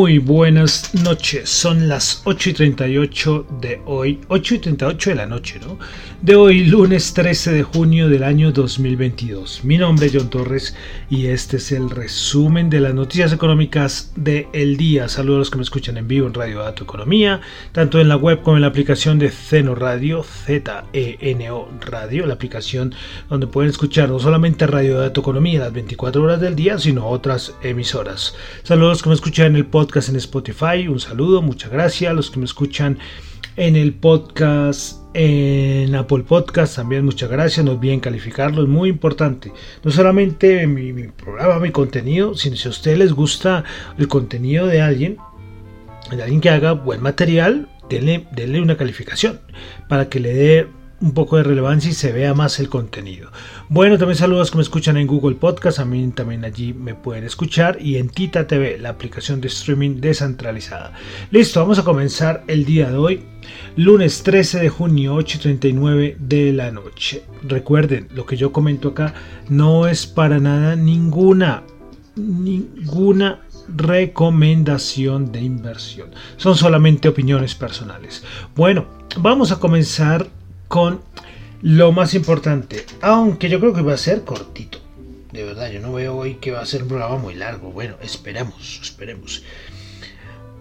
Muy buenas noches, son las 8 y 38 de hoy, 8 y 38 de la noche, ¿no? De hoy, lunes 13 de junio del año 2022. Mi nombre es John Torres y este es el resumen de las noticias económicas del el día. Saludos a los que me escuchan en vivo en Radio Dato Economía, tanto en la web como en la aplicación de Zeno Radio, Z-E-N-O Radio, la aplicación donde pueden escuchar no solamente Radio Dato Economía las 24 horas del día, sino otras emisoras. Saludos a los que me escuchan en el podcast en Spotify. Un saludo, muchas gracias. A los que me escuchan en el podcast en Apple Podcast también muchas gracias, no olviden calificarlo, es muy importante. No solamente mi, mi, programa, mi contenido, sino si a ustedes les gusta el contenido de alguien, de alguien que haga buen material, denle, denle una calificación para que le dé un poco de relevancia y se vea más el contenido. Bueno, también saludos que me escuchan en Google Podcast, a mí también allí me pueden escuchar y en Tita TV, la aplicación de streaming descentralizada. Listo, vamos a comenzar el día de hoy, lunes 13 de junio, 8.39 de la noche. Recuerden, lo que yo comento acá no es para nada ninguna, ninguna recomendación de inversión. Son solamente opiniones personales. Bueno, vamos a comenzar con lo más importante, aunque yo creo que va a ser cortito. De verdad, yo no veo hoy que va a ser un programa muy largo. Bueno, esperemos, esperemos.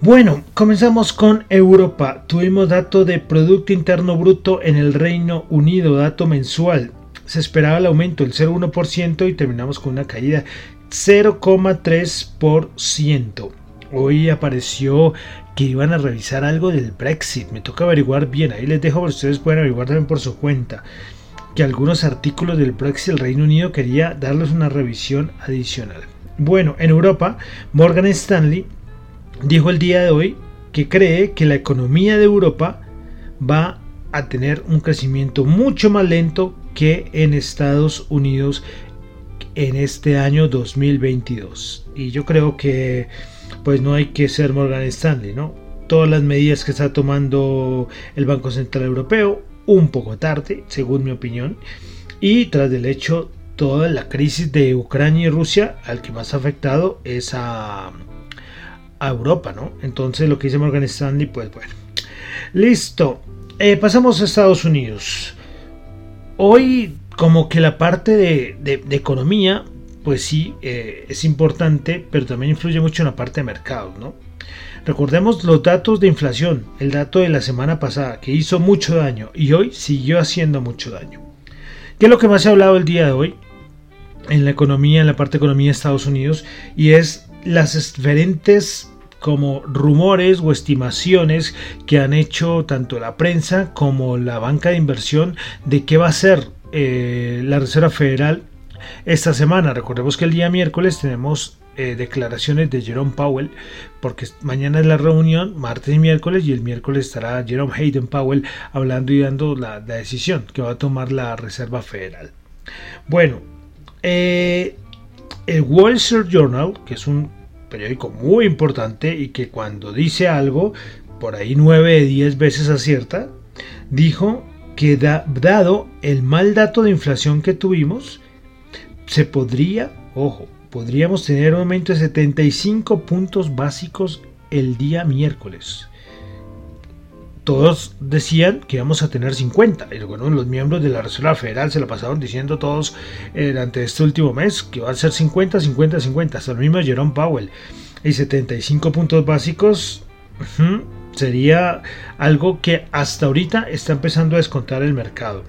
Bueno, comenzamos con Europa. Tuvimos dato de Producto Interno Bruto en el Reino Unido, dato mensual. Se esperaba el aumento del 0,1% y terminamos con una caída 0,3%. Hoy apareció que iban a revisar algo del Brexit. Me toca averiguar bien. Ahí les dejo, ustedes pueden averiguar también por su cuenta. Que algunos artículos del Brexit el Reino Unido quería darles una revisión adicional. Bueno, en Europa, Morgan Stanley dijo el día de hoy que cree que la economía de Europa va a tener un crecimiento mucho más lento que en Estados Unidos en este año 2022. Y yo creo que pues no hay que ser Morgan Stanley, ¿no? Todas las medidas que está tomando el Banco Central Europeo, un poco tarde, según mi opinión, y tras del hecho toda la crisis de Ucrania y Rusia, al que más ha afectado es a, Europa, ¿no? Entonces lo que dice Morgan Stanley, pues bueno. Listo. Eh, pasamos a Estados Unidos. Hoy como que la parte de economía pues sí, eh, es importante, pero también influye mucho en la parte de mercados, ¿no? Recordemos los datos de inflación, el dato de la semana pasada, que hizo mucho daño y hoy siguió haciendo mucho daño. ¿Qué es lo que más se ha hablado el día de hoy en la economía, en la parte de economía de Estados Unidos? Y es las diferentes como rumores o estimaciones que han hecho tanto la prensa como la banca de inversión de qué va a ser eh, la Reserva Federal esta semana. Recordemos que el día miércoles tenemos eh, declaraciones de Jerome Powell, porque mañana es la reunión, martes y miércoles, y el miércoles estará Jerome Hayden Powell hablando y dando la, decisión que va a tomar la Reserva Federal. Bueno, eh, el Wall Street Journal, que es un periódico muy importante y que cuando dice algo, por ahí 9 de 10 veces acierta, dijo que dado el mal dato de inflación que tuvimos, se podría, ojo, podríamos tener un aumento de 75 puntos básicos el día miércoles. Todos decían que íbamos a tener 50. Y bueno, los miembros de la Reserva Federal se lo pasaron diciendo todos eh, durante este último mes que va a ser 50, 50, 50. Hasta el mismo Jerome Powell. Y 75 puntos básicos sería algo que hasta ahorita está empezando a descontar el mercado.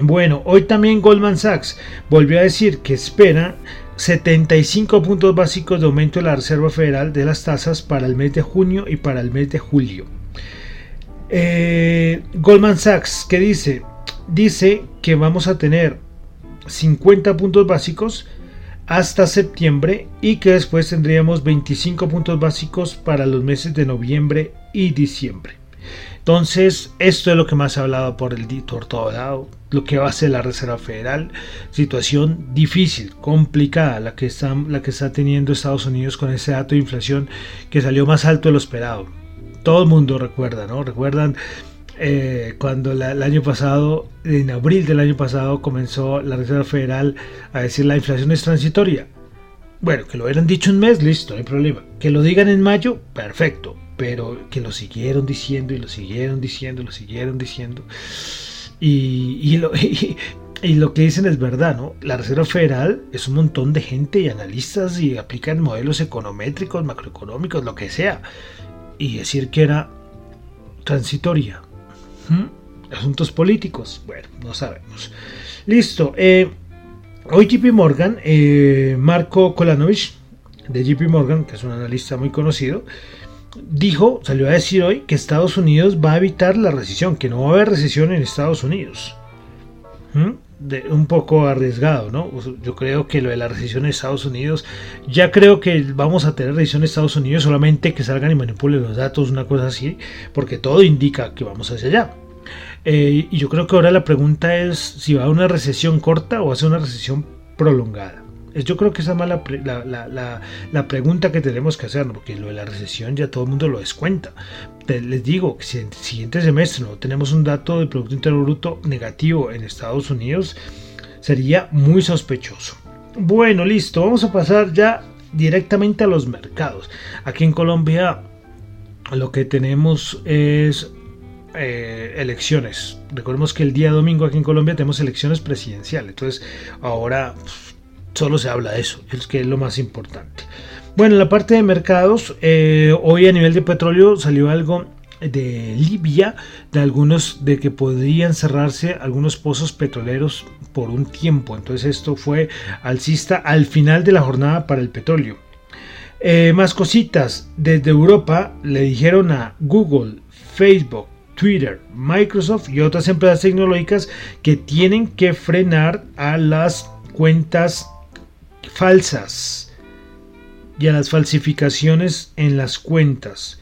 Bueno, hoy también Goldman Sachs volvió a decir que espera 75 puntos básicos de aumento de la Reserva Federal de las tasas para el mes de junio y para el mes de julio. Eh, Goldman Sachs, ¿qué dice? Dice que vamos a tener 50 puntos básicos hasta septiembre y que después tendríamos 25 puntos básicos para los meses de noviembre y diciembre. Entonces, esto es lo que más se ha hablado por el por todo lado, lo que va a hacer la Reserva Federal. Situación difícil, complicada, la que, está, la que está teniendo Estados Unidos con ese dato de inflación que salió más alto de lo esperado. Todo el mundo recuerda, ¿no? Recuerdan eh, cuando el año pasado, en abril del año pasado, comenzó la Reserva Federal a decir la inflación es transitoria. Bueno, que lo hubieran dicho un mes, listo, no hay problema. Que lo digan en mayo, perfecto. Pero que lo siguieron diciendo y lo siguieron diciendo y lo siguieron diciendo. Y, lo, y, lo que dicen es verdad, ¿no? La Reserva Federal es un montón de gente y analistas y aplican modelos econométricos, macroeconómicos, lo que sea. Y decir que era transitoria Asuntos políticos. Bueno, no sabemos. Listo. Eh, hoy JP Morgan, eh, Marco Kolanovich, de JP Morgan, que es un analista muy conocido, dijo, salió a decir hoy que Estados Unidos va a evitar la recesión, que no va a haber recesión en Estados Unidos. De, un poco arriesgado, ¿no? Yo creo que lo de la recesión en Estados Unidos, ya creo que vamos a tener recesión en Estados Unidos, solamente que salgan y manipulen los datos, una cosa así, porque todo indica que vamos hacia allá. Eh, y yo creo que ahora la pregunta es si va a una recesión corta o ser una recesión prolongada. Yo creo que esa es la, la, la, pregunta que tenemos que hacer, porque lo de la recesión ya todo el mundo lo descuenta. Les digo que si en el siguiente semestre no tenemos un dato de Producto Interno Bruto negativo en Estados Unidos, sería muy sospechoso. Bueno, listo, vamos a pasar ya directamente a los mercados. Aquí en Colombia lo que tenemos es eh, elecciones. Recordemos que el día domingo aquí en Colombia tenemos elecciones presidenciales. Entonces ahora solo se habla de eso, es que es lo más importante. Bueno, en la parte de mercados, eh, hoy a nivel de petróleo salió algo de Libia, de algunos de que podrían cerrarse algunos pozos petroleros por un tiempo. Entonces esto fue alcista al final de la jornada para el petróleo. Eh, más cositas, desde Europa le dijeron a Google, Facebook, Twitter, Microsoft y otras empresas tecnológicas que tienen que frenar a las cuentas falsas y a las falsificaciones en las cuentas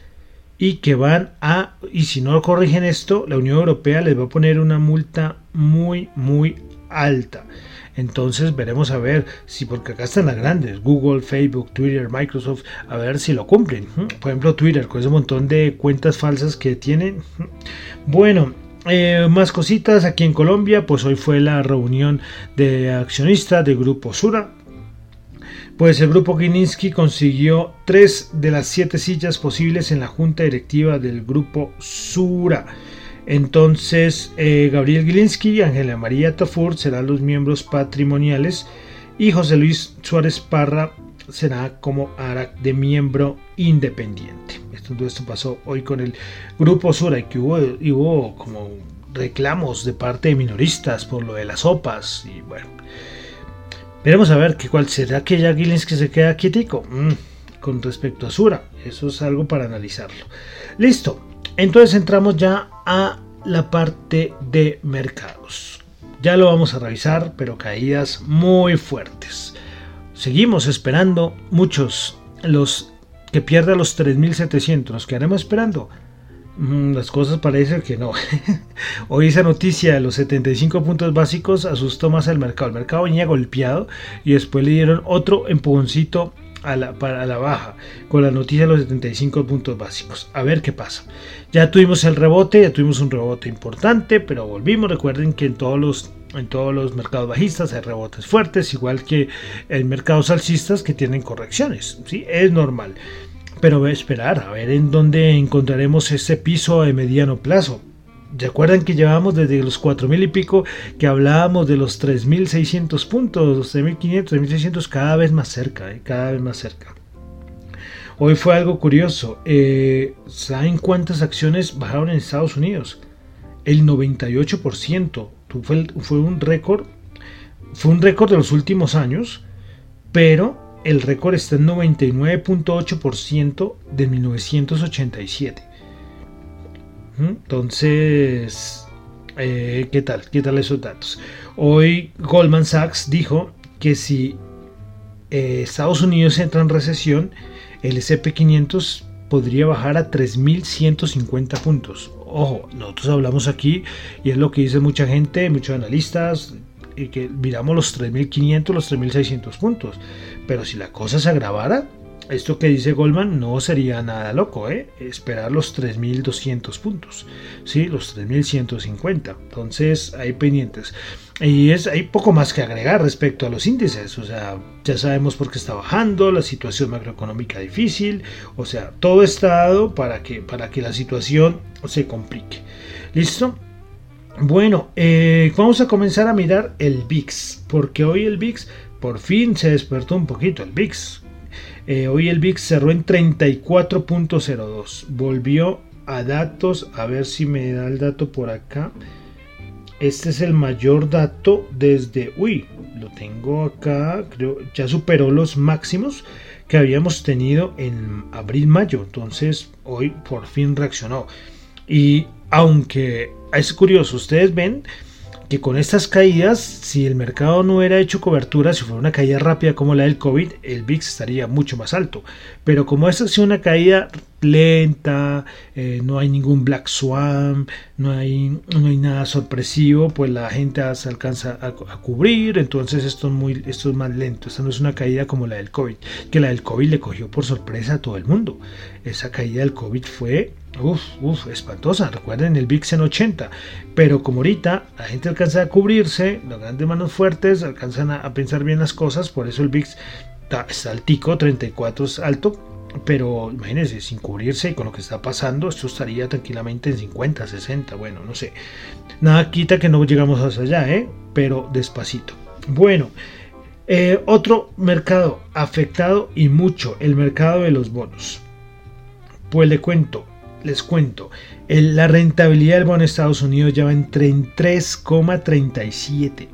y que van a y si no corrigen esto la Unión Europea les va a poner una multa muy muy alta entonces veremos a ver si, porque acá están las grandes, Google, Facebook, Twitter, Microsoft, a ver si lo cumplen. Por ejemplo, Twitter, con ese montón de cuentas falsas que tienen. Bueno, eh, más cositas aquí en Colombia, pues hoy fue la reunión de accionistas del Grupo Sura. Pues el Grupo Gilinski consiguió tres de las siete sillas posibles en la junta directiva del Grupo Sura. Entonces, eh, Gabriel Gilinski y Ángela María Tafur serán los miembros patrimoniales y José Luis Suárez Parra será como ARAC de miembro independiente. Esto, todo esto pasó hoy con el Grupo Sura y que hubo, hubo como reclamos de parte de minoristas por lo de las sopas y bueno. Veremos a ver que cuál será que ya Gilinski se queda quietico mm, con respecto a Sura. Eso es algo para analizarlo. Listo. Entonces entramos ya a la parte de mercados. Ya lo vamos a revisar, pero caídas muy fuertes. Seguimos esperando muchos los que pierdan los 3700. Nos quedaremos esperando. Mm, las cosas parecen que no. Hoy esa noticia de los 75 puntos básicos asustó más al mercado. El mercado venía golpeado y después le dieron otro empujoncito a la, para la baja con la noticia de los 75 puntos básicos. A ver qué pasa. Ya tuvimos el rebote, ya tuvimos un rebote importante, pero volvimos. Recuerden que en todos los, en todos los mercados bajistas hay rebotes fuertes, igual que en mercados alcistas que tienen correcciones. ¿sí? Es normal. Pero voy a esperar a ver en dónde encontraremos ese piso de mediano plazo. ¿Recuerdan que llevamos desde los 4.000 y pico que hablábamos de los 3.600 puntos, los 3.500, 3.600 cada vez más cerca, eh, cada vez más cerca? Hoy fue algo curioso. Eh, ¿Saben cuántas acciones bajaron en Estados Unidos? El 98%. Fue, fue un récord. Fue un récord de los últimos años, pero el récord está en 99.8% de 1987. Entonces, Eh, ¿Qué tal? ¿Qué tal esos datos? Hoy Goldman Sachs dijo que si eh, Estados Unidos entra en recesión, el SP500 podría bajar a 3.150 puntos. Ojo, nosotros hablamos aquí y es lo que dice mucha gente, muchos analistas, y que miramos los 3.500, los 3.600 puntos. Pero si la cosa se agravara, esto que dice Goldman no sería nada loco, ¿eh? esperar los 3.200 puntos, ¿sí? los 3.150. Entonces hay pendientes. Y es, hay poco más que agregar respecto a los índices. O sea, ya sabemos por qué está bajando, la situación macroeconómica difícil. O sea, todo está dado para que, para que la situación se complique. ¿Listo? Bueno, eh, vamos a comenzar a mirar el VIX. Porque hoy el VIX por fin se despertó un poquito. El VIX eh, hoy el VIX cerró en 34.02. Volvió a datos. A ver si me da el dato por acá. Este es el mayor dato desde... Uy, lo tengo acá. Creo ya superó los máximos que habíamos tenido en abril-mayo. Entonces hoy por fin reaccionó. Y aunque es curioso, ustedes ven que con estas caídas, si el mercado no hubiera hecho cobertura, si fuera una caída rápida como la del COVID, el VIX estaría mucho más alto. Pero como esta ha sido una caída lenta, eh, no hay ningún black swan, no hay, no hay nada sorpresivo, pues la gente se alcanza a, cubrir, entonces esto es, muy, esto es más lento, esta no es una caída como la del COVID, que la del COVID le cogió por sorpresa a todo el mundo. Esa caída del COVID fue Uf, uf, espantosa. Recuerden el VIX en 80. Pero como ahorita la gente alcanza a cubrirse, las grandes manos fuertes alcanzan a, pensar bien las cosas, por eso el VIX está, está altico, 34 es alto. Pero imagínense, sin cubrirse y con lo que está pasando, esto estaría tranquilamente en 50, 60, bueno, no sé. Nada quita que no llegamos hasta allá, ¿eh? Pero despacito. Bueno, eh, otro mercado afectado y mucho, el mercado de los bonos. Pues le cuento, les cuento, la rentabilidad del bono de Estados Unidos ya va en 3,37.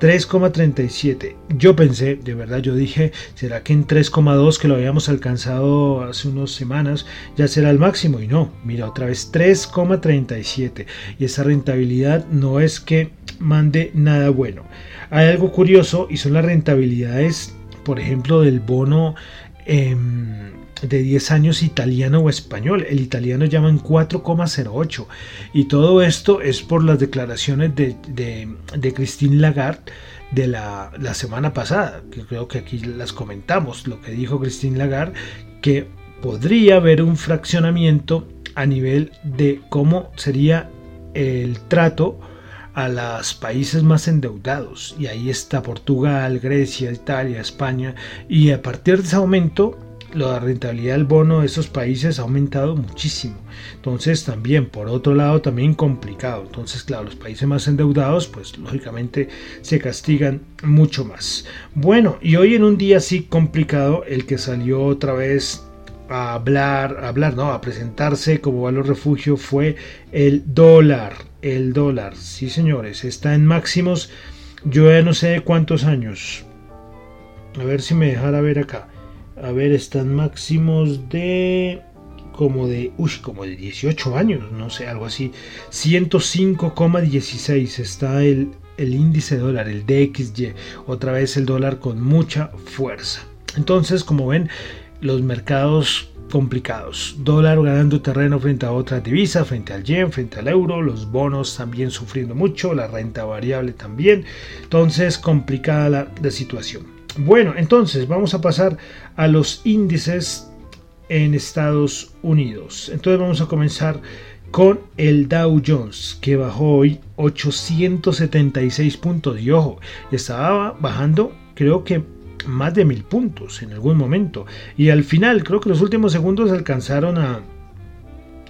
3,37. Yo pensé, de verdad, yo dije, ¿será que en 3,2 que lo habíamos alcanzado hace unas semanas ya será el máximo? Y no, mira otra vez 3,37. Y esa rentabilidad no es que mande nada bueno. Hay algo curioso y son las rentabilidades, por ejemplo, del bono. Eh, de 10 años italiano o español. El italiano llaman 4,08. Y todo esto es por las declaraciones de, de, Christine Lagarde de la, la, semana pasada, que creo que aquí las comentamos, lo que dijo Christine Lagarde, que podría haber un fraccionamiento a nivel de cómo sería el trato a los países más endeudados. Y ahí está Portugal, Grecia, Italia, España. Y a partir de ese momento la rentabilidad del bono de esos países ha aumentado muchísimo. Entonces también, por otro lado, también complicado. Entonces, claro, los países más endeudados, pues lógicamente se castigan mucho más. Bueno, y hoy en un día así complicado, el que salió otra vez a hablar, a hablar, no, a presentarse como valor refugio fue el dólar. El dólar, sí señores, está en máximos, yo ya no sé cuántos años. A ver si me dejara ver acá. A ver, están máximos de como de, uy, como de 18 años, no sé, algo así. 105,16 está el, el índice dólar, el DXY. Otra vez el dólar con mucha fuerza. Entonces, como ven, los mercados complicados. Dólar ganando terreno frente a otras divisas, frente al yen, frente al euro, los bonos también sufriendo mucho, la renta variable también. Entonces, complicada la situación. Bueno, entonces vamos a pasar a los índices en Estados Unidos. Entonces vamos a comenzar con el Dow Jones, que bajó hoy 876 puntos. Y ojo, estaba bajando, creo que más de mil puntos en algún momento. Y al final, creo que los últimos segundos alcanzaron a,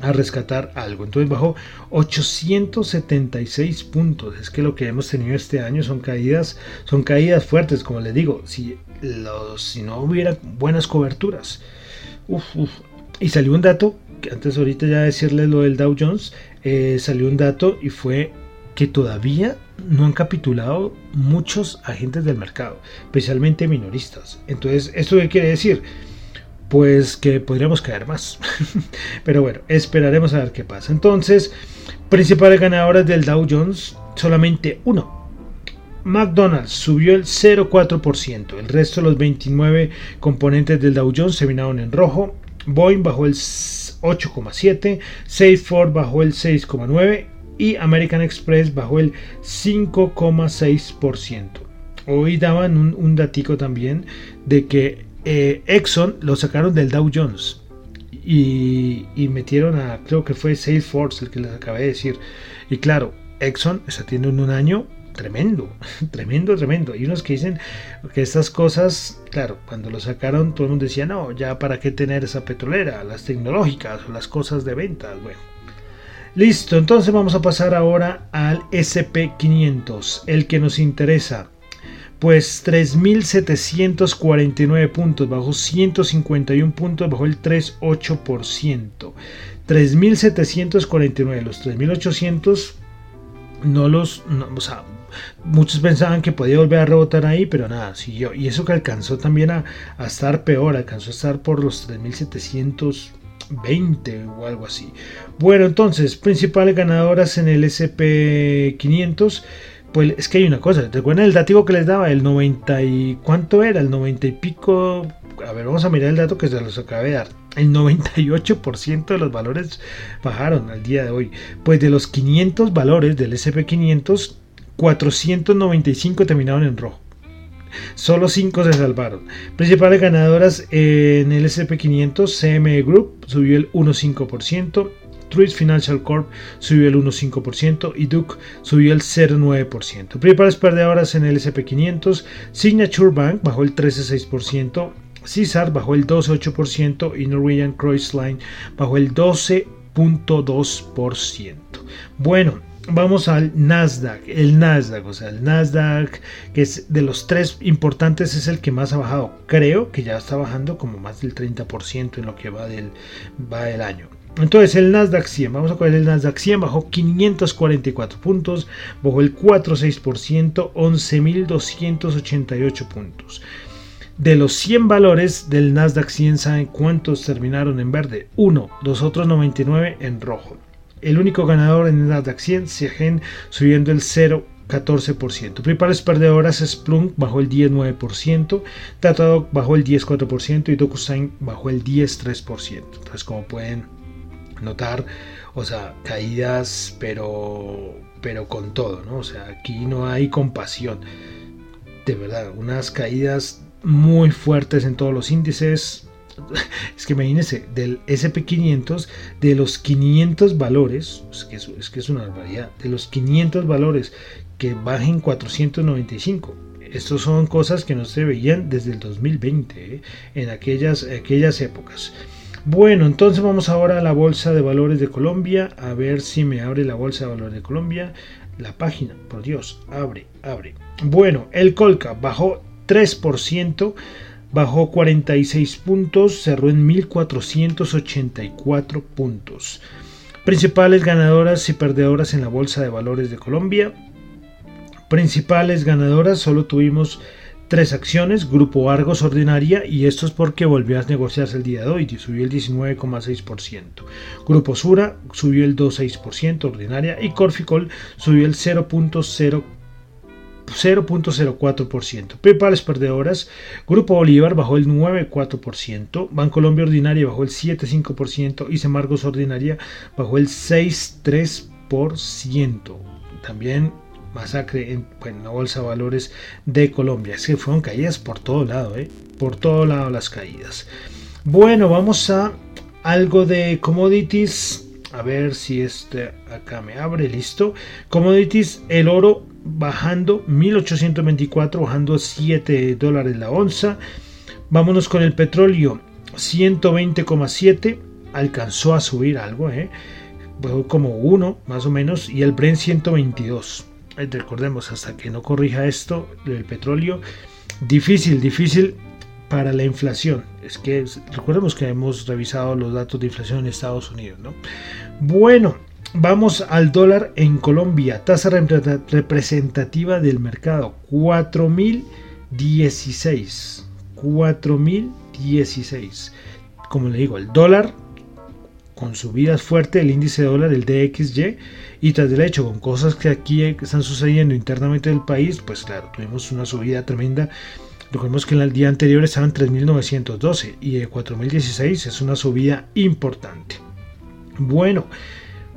a rescatar algo. Entonces bajó 876 puntos. Es que lo que hemos tenido este año son caídas, son caídas fuertes, como les digo, si, los, si no hubiera buenas coberturas. Y salió un dato, que antes ahorita ya decirles lo del Dow Jones, eh, salió un dato y fue que todavía no han capitulado muchos agentes del mercado, especialmente minoristas. Entonces, ¿esto qué quiere decir? Pues que podríamos caer más. Pero bueno, esperaremos a ver qué pasa. Entonces, principales ganadores del Dow Jones, solamente uno. McDonald's subió el 0,4%. El resto de los 29 componentes del Dow Jones se terminaron en rojo. Boeing bajó el 8,7%, Salesforce bajó el 6,9% y American Express bajó el 5,6%. Hoy daban un, un datico también de que eh, Exxon lo sacaron del Dow Jones y, metieron a, creo que fue Salesforce el que les acabé de decir. Y claro, Exxon está teniendo un año tremendo, tremendo, tremendo. Y unos que dicen que estas cosas, claro, cuando lo sacaron todo el mundo decía, no, ya para qué tener esa petrolera, las tecnológicas o las cosas de ventas, bueno. Listo, entonces vamos a pasar ahora al SP500, el que nos interesa pues 3.749 puntos, bajo 151 puntos, bajo el 3,8%. 3.749, los 3.800 no los, o sea, muchos pensaban que podía volver a rebotar ahí, pero nada, siguió. Y eso que alcanzó también a, a estar peor, alcanzó a estar por los 3.720 o algo así. Bueno, entonces, principales ganadoras en el SP500 pues es que hay una cosa, ¿te acuerdan el dativo que les daba? El 90 y... ¿Cuánto era? El 90 y pico... A ver, vamos a mirar el dato que se los acabé de dar. El 98% de los valores bajaron al día de hoy. Pues de los 500 valores del SP500, 495 terminaron en rojo. Solo 5 se salvaron. Principales ganadoras en el SP500, CME Group subió el 1,5%, Truist Financial Corp subió el 1,5% y Duke subió el 0,9%. Principales perdedoras en el SP500, Signature Bank bajó el 13,6%, Caesar bajó el 12,8% y Norwegian Cruise Line bajó el 12,2%. Bueno, vamos al Nasdaq. El Nasdaq, o sea, el Nasdaq, que es de los tres importantes, es el que más ha bajado. Creo que ya está bajando como más del 30% en lo que va del, va del año. Entonces el Nasdaq 100, vamos a coger el Nasdaq 100, bajó 544 puntos, bajó el 4,6%, 11.288 puntos. De los 100 valores del Nasdaq 100, ¿saben cuántos terminaron en verde? Uno, los otros 99 en rojo. El único ganador en el Nasdaq 100, Siegen, subiendo el 0,14%. Principales perdedoras Splunk bajó el 10,9%, Datadog bajó el 10,4% y DocuSign bajó el 10,3%. Entonces, como pueden notar, o sea, caídas, pero, pero con todo, ¿no? O sea, aquí no hay compasión. De verdad, unas caídas muy fuertes en todos los índices. Es que imagínense, del SP500, de los 500 valores, es que es, una barbaridad, de los 500 valores que bajen 495. Estos son cosas que no se veían desde el 2020, ¿eh? en aquellas, aquellas épocas. Bueno, entonces vamos ahora a la Bolsa de Valores de Colombia, a ver si me abre la Bolsa de Valores de Colombia. La página, por Dios, abre, abre. Bueno, el Colca bajó 3%, bajó 46 puntos, cerró en 1484 puntos. Principales ganadoras y perdedoras en la Bolsa de Valores de Colombia. Principales ganadoras, solo tuvimos tres acciones, Grupo Argos Ordinaria, y esto es porque volvió a negociarse el día de hoy, subió el 19,6%. Grupo Sura subió el 2,6% Ordinaria y Corficol subió el 0.0%. 0.04%. Principales perdedoras, Grupo Bolívar bajó el 9.4%, Bancolombia Ordinaria bajó el 7.5% y Semargos Ordinaria bajó el 6.3%. También masacre en, la bolsa de valores de Colombia. Es que fueron caídas por todo lado, ¿eh? por todo lado las caídas. Bueno, vamos a algo de commodities. A ver si este acá me abre, listo. Commodities, el oro bajando 1824, bajando 7 dólares la onza. Vámonos con el petróleo, 120,7. Alcanzó a subir algo, ¿eh? como uno más o menos. Y el Brent 122 recordemos, hasta que no corrija esto, el petróleo, difícil, difícil para la inflación. Es que recordemos que hemos revisado los datos de inflación en Estados Unidos, ¿no? Bueno, vamos al dólar en Colombia, tasa representativa del mercado, 4016. 4016. como le digo, el dólar con subidas fuertes, el índice de dólar, el DXY, y tras del hecho, con cosas que aquí están sucediendo internamente del país, pues claro, tuvimos una subida tremenda. Recordemos que en el día anterior estaban 3.912 y de 4.016 es una subida importante. Bueno,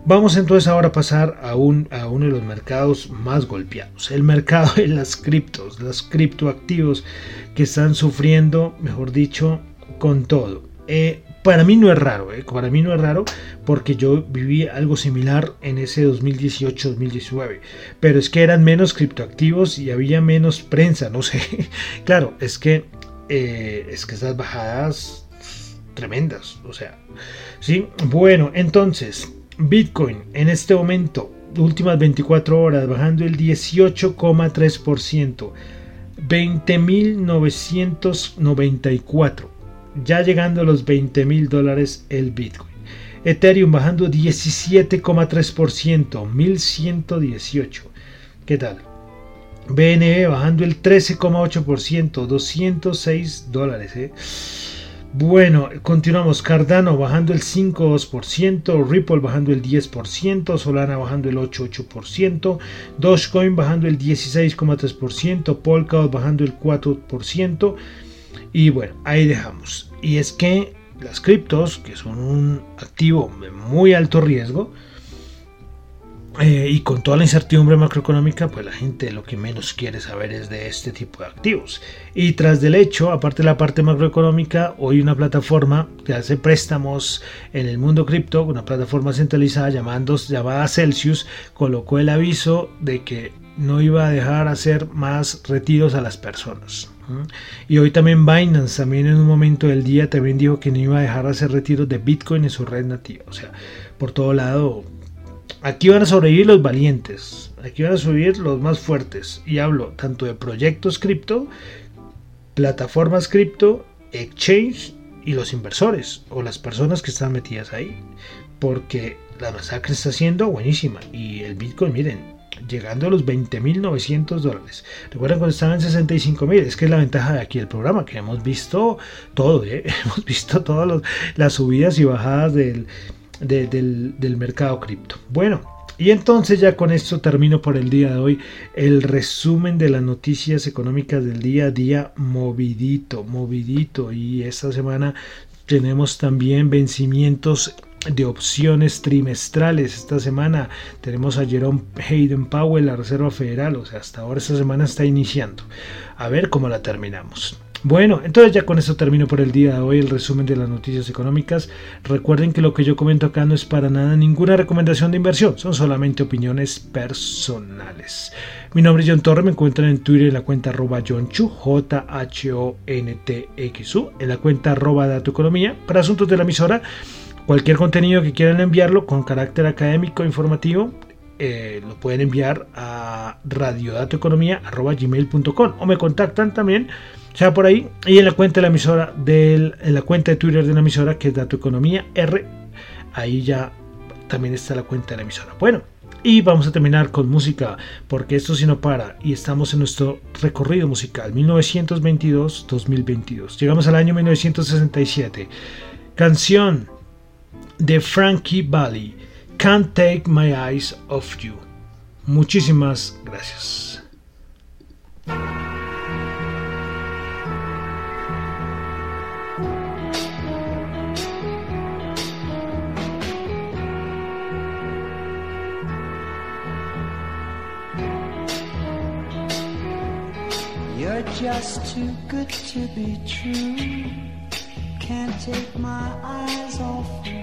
Vamos entonces ahora a pasar a, un, a uno de los mercados más golpeados, el mercado de las criptos, los criptoactivos que están sufriendo, mejor dicho, con todo. Eh, para mí no es raro, eh, para mí no es raro porque yo viví algo similar en ese 2018-2019, pero es que eran menos criptoactivos y había menos prensa, no sé. claro, es que eh, es que esas bajadas tremendas, o sea, sí. Bueno, entonces Bitcoin en este momento, últimas 24 horas, bajando el 18,3%, 20.994, ya llegando a los 20.000 dólares el Bitcoin. Ethereum bajando 17,3%, 1118. ¿Qué tal? BNB bajando el 13,8%, 206 dólares. ¿eh? Bueno, continuamos. Cardano bajando el 5,2%, Ripple bajando el 10%, Solana bajando el 8,8%, Dogecoin bajando el 16,3%, Polkadot bajando el 4%. Y bueno, ahí dejamos. Y es que las criptos, que son un activo de muy alto riesgo, eh, y con toda la incertidumbre macroeconómica, pues la gente lo que menos quiere saber es de este tipo de activos. Y tras del hecho, aparte de la parte macroeconómica, hoy una plataforma que hace préstamos en el mundo cripto, una plataforma centralizada llamada Celsius, colocó el aviso de que no iba a dejar hacer más retiros a las personas. Y hoy también Binance, también en un momento del día, también dijo que no iba a dejar hacer retiros de Bitcoin en su red nativa. O sea, por todo lado, Aquí van a sobrevivir los valientes, aquí van a subir los más fuertes. Y hablo tanto de proyectos cripto, plataformas cripto, exchange y los inversores o las personas que están metidas ahí. Porque la masacre está siendo buenísima. Y el Bitcoin, miren, llegando a los 20.900 dólares. Recuerden cuando estaban en 65.000, es que es la ventaja de aquí el programa, que hemos visto todo, ¿eh? hemos visto todas las subidas y bajadas del, del, mercado cripto. Bueno, y entonces ya con esto termino por el día de hoy el resumen de las noticias económicas del día a día movidito, movidito. Y esta semana tenemos también vencimientos de opciones trimestrales. Esta semana tenemos a Jerome Hayden Powell, la Reserva Federal. O sea, hasta ahora esta semana está iniciando. A ver cómo la terminamos. Bueno, entonces ya con eso termino por el día de hoy el resumen de las noticias económicas. Recuerden que lo que yo comento acá no es para nada ninguna recomendación de inversión, son solamente opiniones personales. Mi nombre es John Torre, me encuentran en Twitter en la cuenta arroba John J-H-O-N-T-X-U, en la cuenta arroba Economía. Para asuntos de la emisora, cualquier contenido que quieran enviarlo con carácter académico, informativo, eh, lo pueden enviar a radiodatoeconomía.gmail.com o me contactan también sea por ahí y en la cuenta de la emisora del, en la cuenta de Twitter de la emisora que es Dato Economía R ahí ya también está la cuenta de la emisora. Bueno y vamos a terminar con música porque esto si no para y estamos en nuestro recorrido musical 1922-2022 llegamos al año 1967 canción de Frankie Valli Can't Take My Eyes Off You. Muchísimas gracias. You're just too good to be true. Can't take my eyes off you.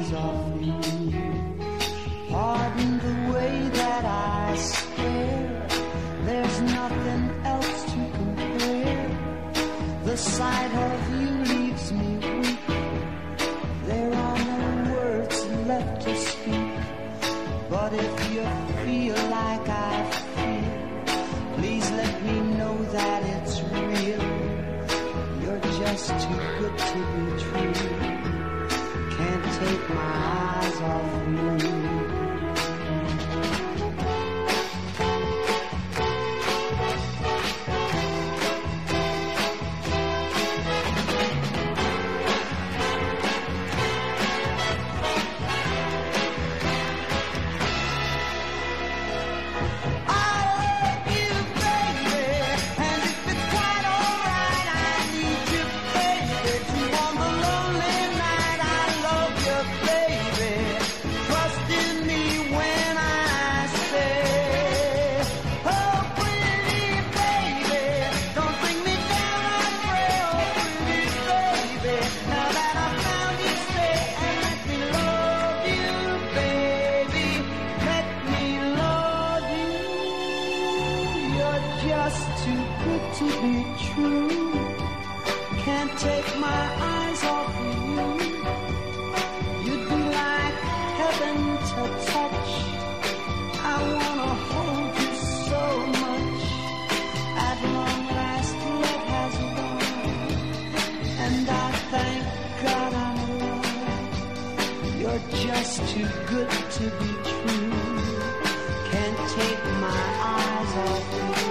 beside her. too good to be true. Can't take my eyes off you.